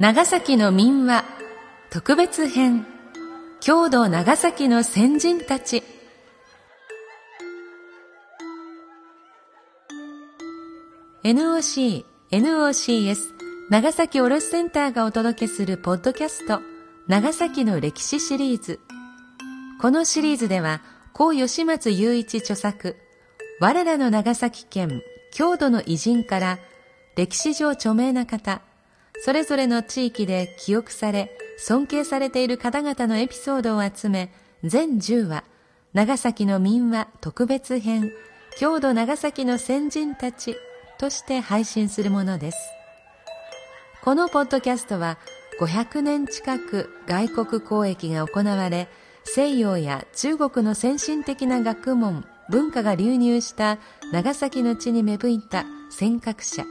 長崎の民話特別編郷土長崎の先人たち。NOC、NOCS 長崎卸センターがお届けするポッドキャスト長崎の歴史シリーズ。このシリーズでは高吉松雄一著作我らの長崎県郷土の偉人から歴史上著名な方それぞれの地域で記憶され尊敬されている方々のエピソードを集め全10話長崎の民話特別編郷土長崎の先人たちとして配信するものです。このポッドキャストは500年近く外国交易が行われ西洋や中国の先進的な学問文化が流入した長崎の地に芽吹いた尖閣者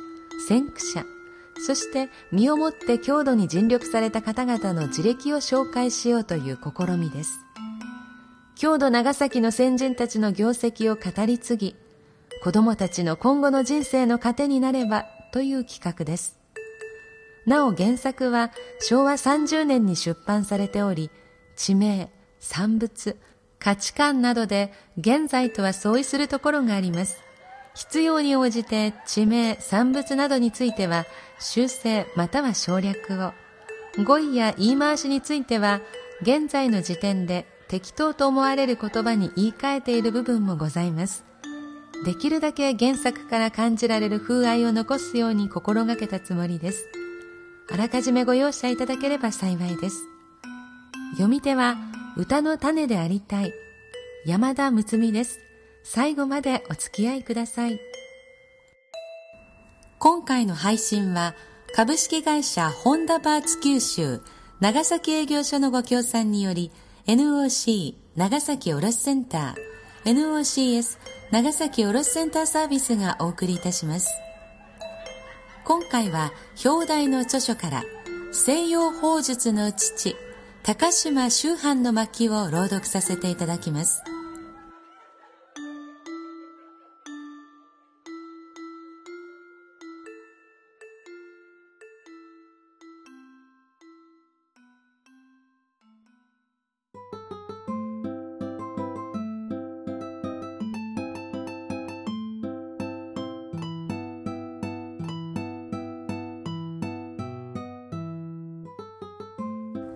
先駆者そして身をもって郷土に尽力された方々の自歴を紹介しようという試みです。郷土長崎の先人たちの業績を語り継ぎ子供たちの今後の人生の糧になればという企画です。なお原作は昭和30年に出版されており地名産物価値観などで現在とは相違するところがあります。必要に応じて地名、産物などについては修正または省略を、語彙や言い回しについては現在の時点で適当と思われる言葉に言い換えている部分もございます。できるだけ原作から感じられる風合いを残すように心がけたつもりです。あらかじめご容赦いただければ幸いです。読み手は歌の種でありたい山田睦美です。最後までお付き合いください。今回の配信は株式会社ホンダパーツ九州長崎営業所のご協賛により NOC 長崎卸センター NOCS 長崎卸センターサービスがお送りいたします。今回は表題の著書から西洋法術の父高島周藩の巻を朗読させていただきます。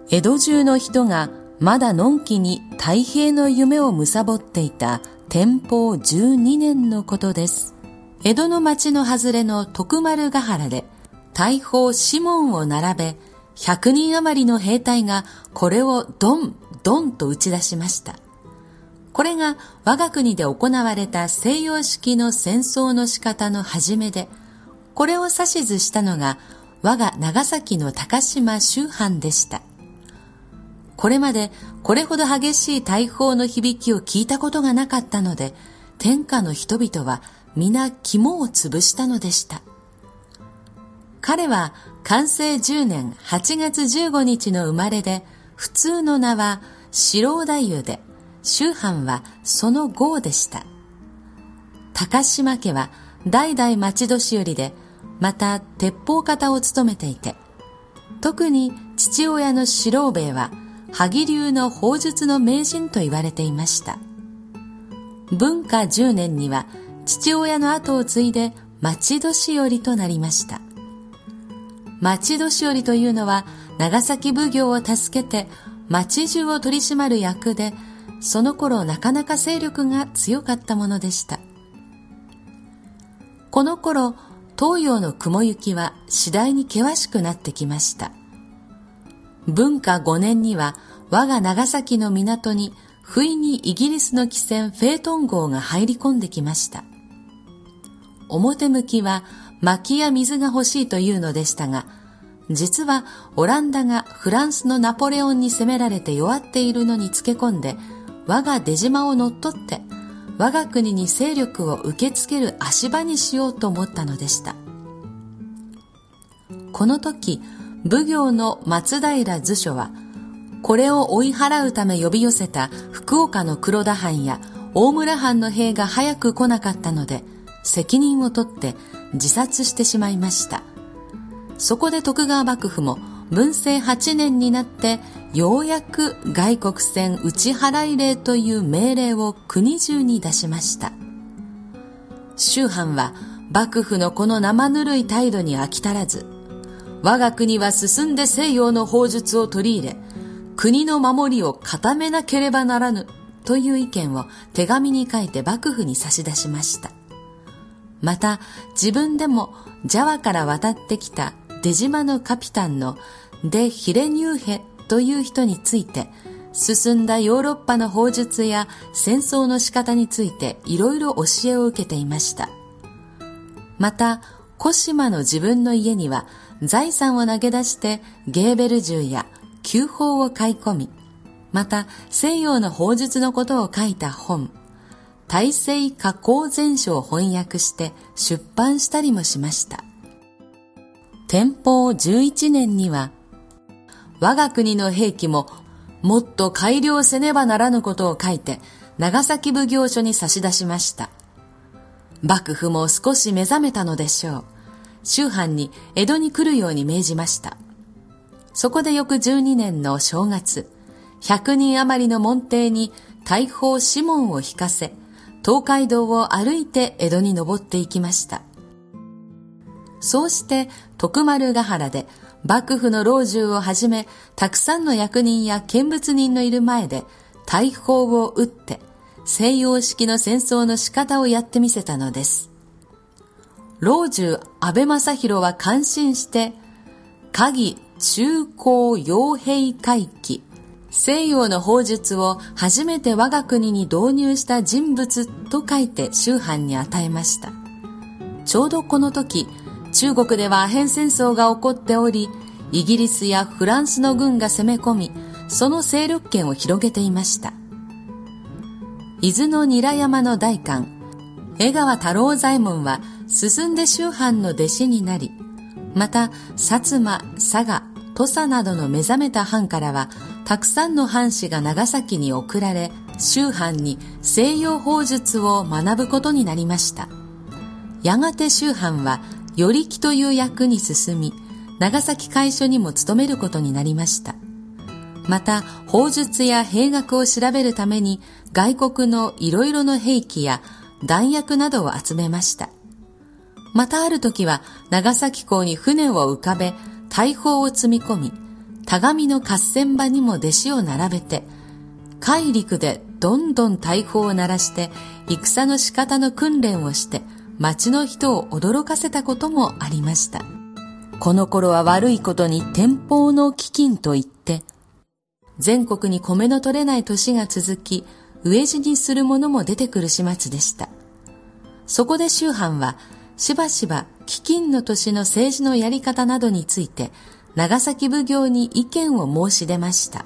江戸中の人がまだのんきに太平の夢を貪っていた天保12年のことです。江戸の町の外れの徳丸ヶ原で大砲シモンを並べ100人余りの兵隊がこれをドンドンと打ち出しました。これが我が国で行われた西洋式の戦争の仕方の始めで、これを指図したのが我が長崎の高島周藩でした。これまでこれほど激しい大砲の響きを聞いたことがなかったので、天下の人々は皆肝を潰したのでした。彼は完成10年8月15日の生まれで、普通の名は四郎太夫で、宗藩はその号でした。高島家は代々町年寄りで、また鉄砲方を務めていて、特に父親の四郎兵衛は萩流の法術の名人と言われていました。文化10年には父親の後を継いで町年寄りとなりました。町年寄りというのは長崎奉行を助けて町中を取り締まる役で、その頃なかなか勢力が強かったものでした。この頃、東洋の雲行きは次第に険しくなってきました。文化5年には我が長崎の港に不意にイギリスの汽船フェートン号が入り込んできました。表向きは薪や水が欲しいというのでしたが、実はオランダがフランスのナポレオンに攻められて弱っているのにつけ込んで、我が出島を乗っ取って、我が国に勢力を受け付ける足場にしようと思ったのでした。この時、奉行の松平図書は、これを追い払うため呼び寄せた福岡の黒田藩や大村藩の兵が早く来なかったので、責任を取って自殺してしまいました。そこで徳川幕府も文政8年になってようやく外国船打ち払い令という命令を国中に出しました。宗藩は幕府のこの生ぬるい態度に飽き足らず、我が国は進んで西洋の法術を取り入れ、国の守りを固めなければならぬという意見を手紙に書いて幕府に差し出しました。また自分でもジャワから渡ってきた出島のカピタンのデ・ヒレニューヘという人について進んだヨーロッパの法術や戦争の仕方についていろいろ教えを受けていました。また、小島の自分の家には財産を投げ出してゲーベル銃や旧法を買い込み、また西洋の法術のことを書いた本、大西加工全書を翻訳して出版したりもしました。天保11年には、我が国の兵器ももっと改良せねばならぬことを書いて長崎奉行所に差し出しました。幕府も少し目覚めたのでしょう。宗藩に江戸に来るように命じました。そこで翌12年の正月、100人余りの門弟に大砲シモンを引かせ、東海道を歩いて江戸に登っていきました。そうして徳丸ヶ原で幕府の老中をはじめ、たくさんの役人や見物人のいる前で大砲を撃って西洋式の戦争の仕方をやってみせたのです。老中安倍正弘は感心して、鍵中高傭兵回帰、西洋の法術を初めて我が国に導入した人物と書いて宗藩に与えました。ちょうどこの時、中国ではアヘン戦争が起こっており、イギリスやフランスの軍が攻め込み、その勢力圏を広げていました。伊豆の韮山の大官、江川太郎左衛門は進んで宗藩の弟子になり、また、薩摩、佐賀、土佐などの目覚めた藩からは、たくさんの藩士が長崎に送られ、宗藩に西洋法術を学ぶことになりました。やがて宗藩は、与力という役に進み、長崎会所にも勤めることになりました。また、法術や兵学を調べるために、外国のいろいろな兵器や弾薬などを集めました。またある時は、長崎港に船を浮かべ、大砲を積み込み、田上の合戦場にも弟子を並べて、海陸でどんどん大砲を鳴らして、戦の仕方の訓練をして、町の人を驚かせたこともありました。この頃は悪いことに天保の飢饉といって、全国に米の取れない年が続き、飢え死にする者も出てくる始末でした。そこで宗藩は、しばしば飢饉の年の政治のやり方などについて、長崎奉行に意見を申し出ました。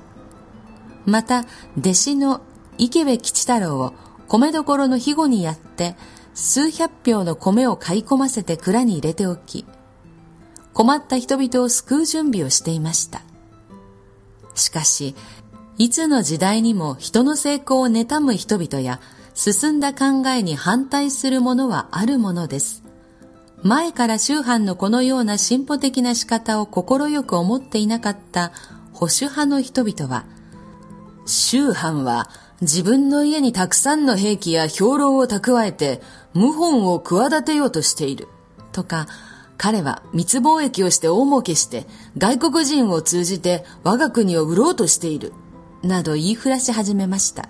また、弟子の池部吉太郎を米どころの庇護にやって、数百票の米を買い込ませて蔵に入れておき、困った人々を救う準備をしていました。しかし、いつの時代にも人の成功を妬む人々や進んだ考えに反対するものはあるものです。前から宗藩のこのような進歩的な仕方を快く思っていなかった保守派の人々は、宗藩は自分の家にたくさんの兵器や兵糧を蓄えて謀反を企てようとしている。とか、彼は密貿易をして大儲けして外国人を通じて我が国を売ろうとしている。など言いふらし始めました。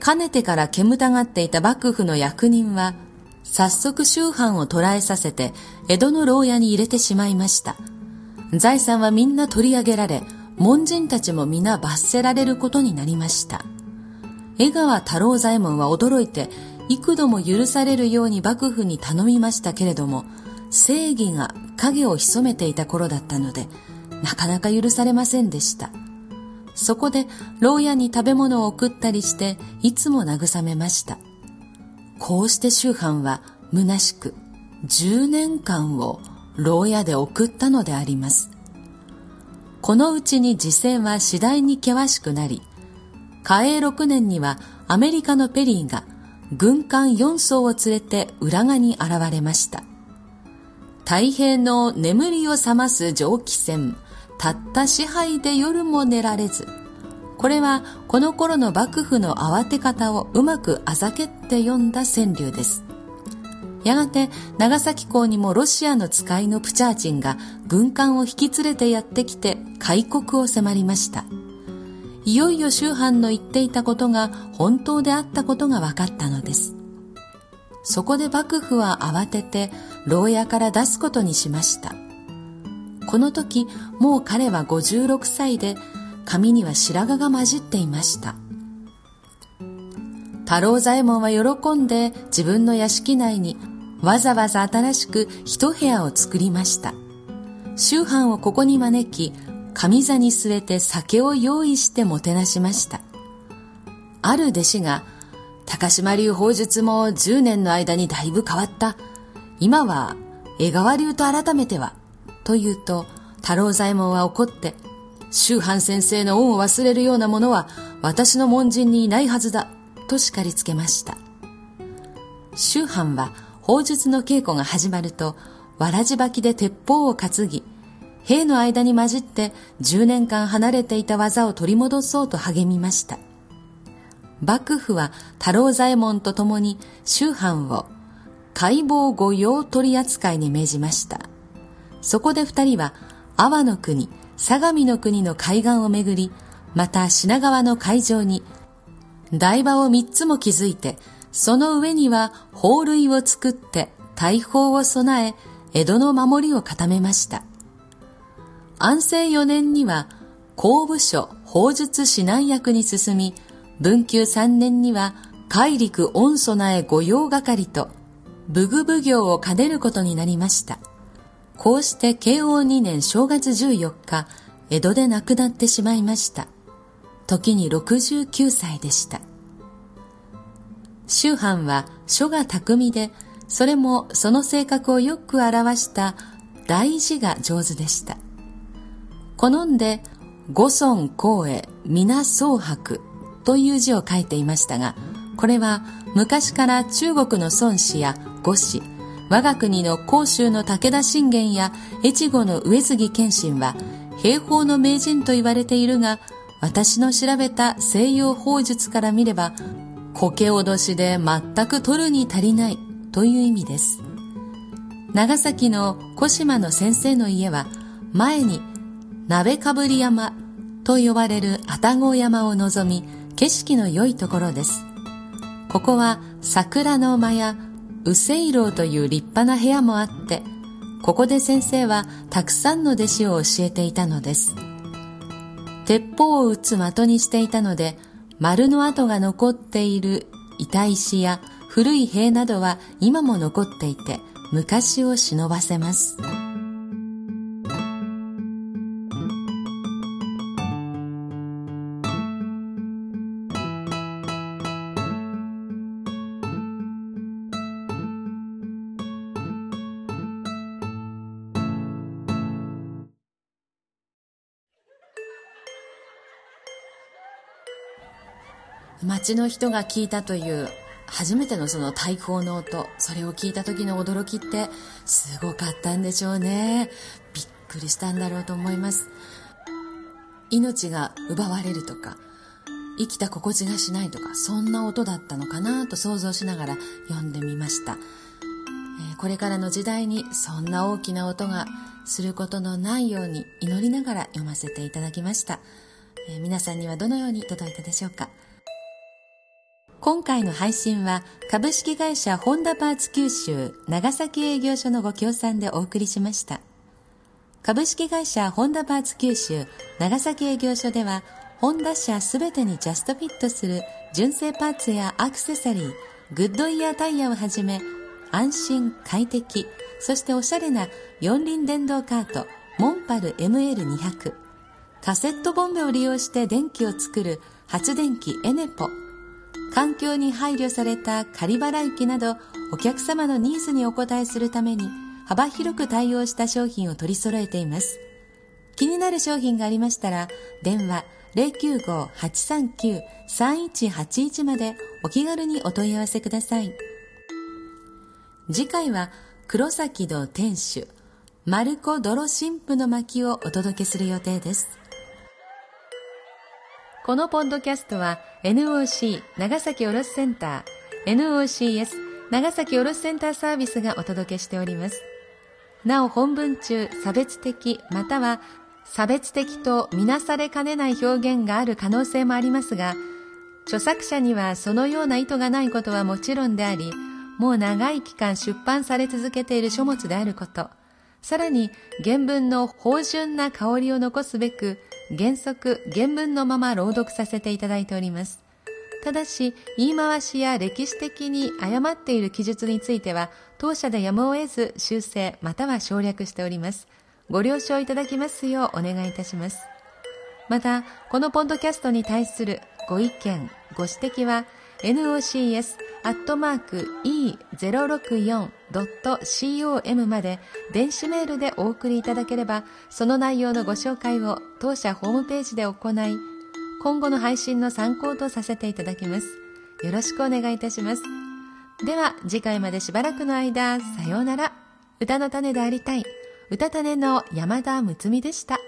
かねてから煙たがっていた幕府の役人は、早速宗藩を捕らえさせて江戸の牢屋に入れてしまいました。財産はみんな取り上げられ、門人たちも皆罰せられることになりました。江川太郎左衛門は驚いて、幾度も許されるように幕府に頼みましたけれども、正義が影を潜めていた頃だったので、なかなか許されませんでした。そこで牢屋に食べ物を送ったりして、いつも慰めました。こうして宗藩は虚しく10年間を牢屋で送ったのであります。このうちに次戦は次第に険しくなり、嘉永6年にはアメリカのペリーが軍艦4艘を連れて浦賀に現れました。太平の眠りを覚ます蒸気船、たった支配で夜も寝られずこれはこの頃の幕府の慌て方をうまくあざけって読んだ川柳です。やがて長崎港にもロシアの使いのプチャーチンが軍艦を引き連れてやってきて開国を迫りました。いよいよ周藩の言っていたことが本当であったことが分かったのです。そこで幕府は慌てて牢屋から出すことにしました。この時もう彼は56歳で髪には白髪が混じっていました。太郎左衛門は喜んで自分の屋敷内にわざわざ新しく一部屋を作りました。宗藩をここに招き上座に据えて酒を用意してもてなしました。ある弟子が高島流法術も10年の間にだいぶ変わった。今は江川流と改めてはと言うと太郎左衛門は怒って宗藩先生の恩を忘れるようなものは私の門人にいないはずだと叱りつけました。宗藩は法術の稽古が始まるとわらじ履きで鉄砲を担ぎ兵の間に混じって10年間離れていた技を取り戻そうと励みました。幕府は太郎左衛門と共に宗藩を解剖御用取扱いに命じました。そこで二人は阿波の国相模の国の海岸をめぐりまた品川の海上に台場を三つも築いてその上には法類を作って大砲を備え江戸の守りを固めました。安政4年には公部所法術指南役に進み文久3年には海陸御備え御用係と武具奉行を兼ねることになりました。こうして慶応2年正月14日江戸で亡くなってしまいました。時に69歳でした。宗藩は書が巧みでそれもその性格をよく表した大事が上手でした。好んで五尊光栄皆宗白という字を書いていましたがこれは昔から中国の孫子や五子我が国の甲州の武田信玄や越後の上杉謙信は兵法の名人と言われているが私の調べた西洋法術から見れば苔脅しで全く取るに足りないという意味です。長崎の小島の先生の家は前に鍋かぶり山と呼ばれる愛宕山を望み景色の良いところです。ここは桜の間や右聖楼という立派な部屋もあってここで先生はたくさんの弟子を教えていたのです鉄砲を撃つ的にしていたので丸の跡が残っている板石や古い塀などは今も残っていて昔を忍ばせます。街の人が聞いたという初めてのその大砲の音それを聞いた時の驚きってすごかったんでしょうね。びっくりしたんだろうと思います。命が奪われるとか生きた心地がしないとかそんな音だったのかなと想像しながら読んでみました、これからの時代にそんな大きな音がすることのないように祈りながら読ませていただきました、皆さんにはどのように届いたでしょうか？今回の配信は株式会社ホンダパーツ九州長崎営業所のご協賛でお送りしました。株式会社ホンダパーツ九州長崎営業所ではホンダ車すべてにジャストフィットする純正パーツやアクセサリー、グッドイヤータイヤをはじめ安心、快適、そしておしゃれな四輪電動カートモンパル ML200 カセットボンベを利用して電気を作る発電機エネポ環境に配慮された仮払い機などお客様のニーズにお応えするために幅広く対応した商品を取り揃えています。気になる商品がありましたら電話095-839-3181までお気軽にお問い合わせください。次回は黒崎の店主マルコ・ドロ神父の巻をお届けする予定です。このポッドキャストは NOC 長崎卸センター NOCS 長崎卸センターサービスがお届けしております。なお本文中差別的または差別的とみなされかねない表現がある可能性もありますが、著作者にはそのような意図がないことはもちろんであり、もう長い期間出版され続けている書物であること、さらに原文の芳醇な香りを残すべく、原則原文のまま朗読させていただいております。ただし、言い回しや歴史的に誤っている記述については、当社でやむを得ず修正または省略しております。ご了承いただきますようお願いいたします。また、このポッドキャストに対するご意見、ご指摘は、nocs.e064.com まで電子メールでお送りいただければ、その内容のご紹介を当社ホームページで行い、今後の配信の参考とさせていただきます。よろしくお願いいたします。では、次回までしばらくの間、さようなら。歌の種でありたい。歌種の山田睦美でした。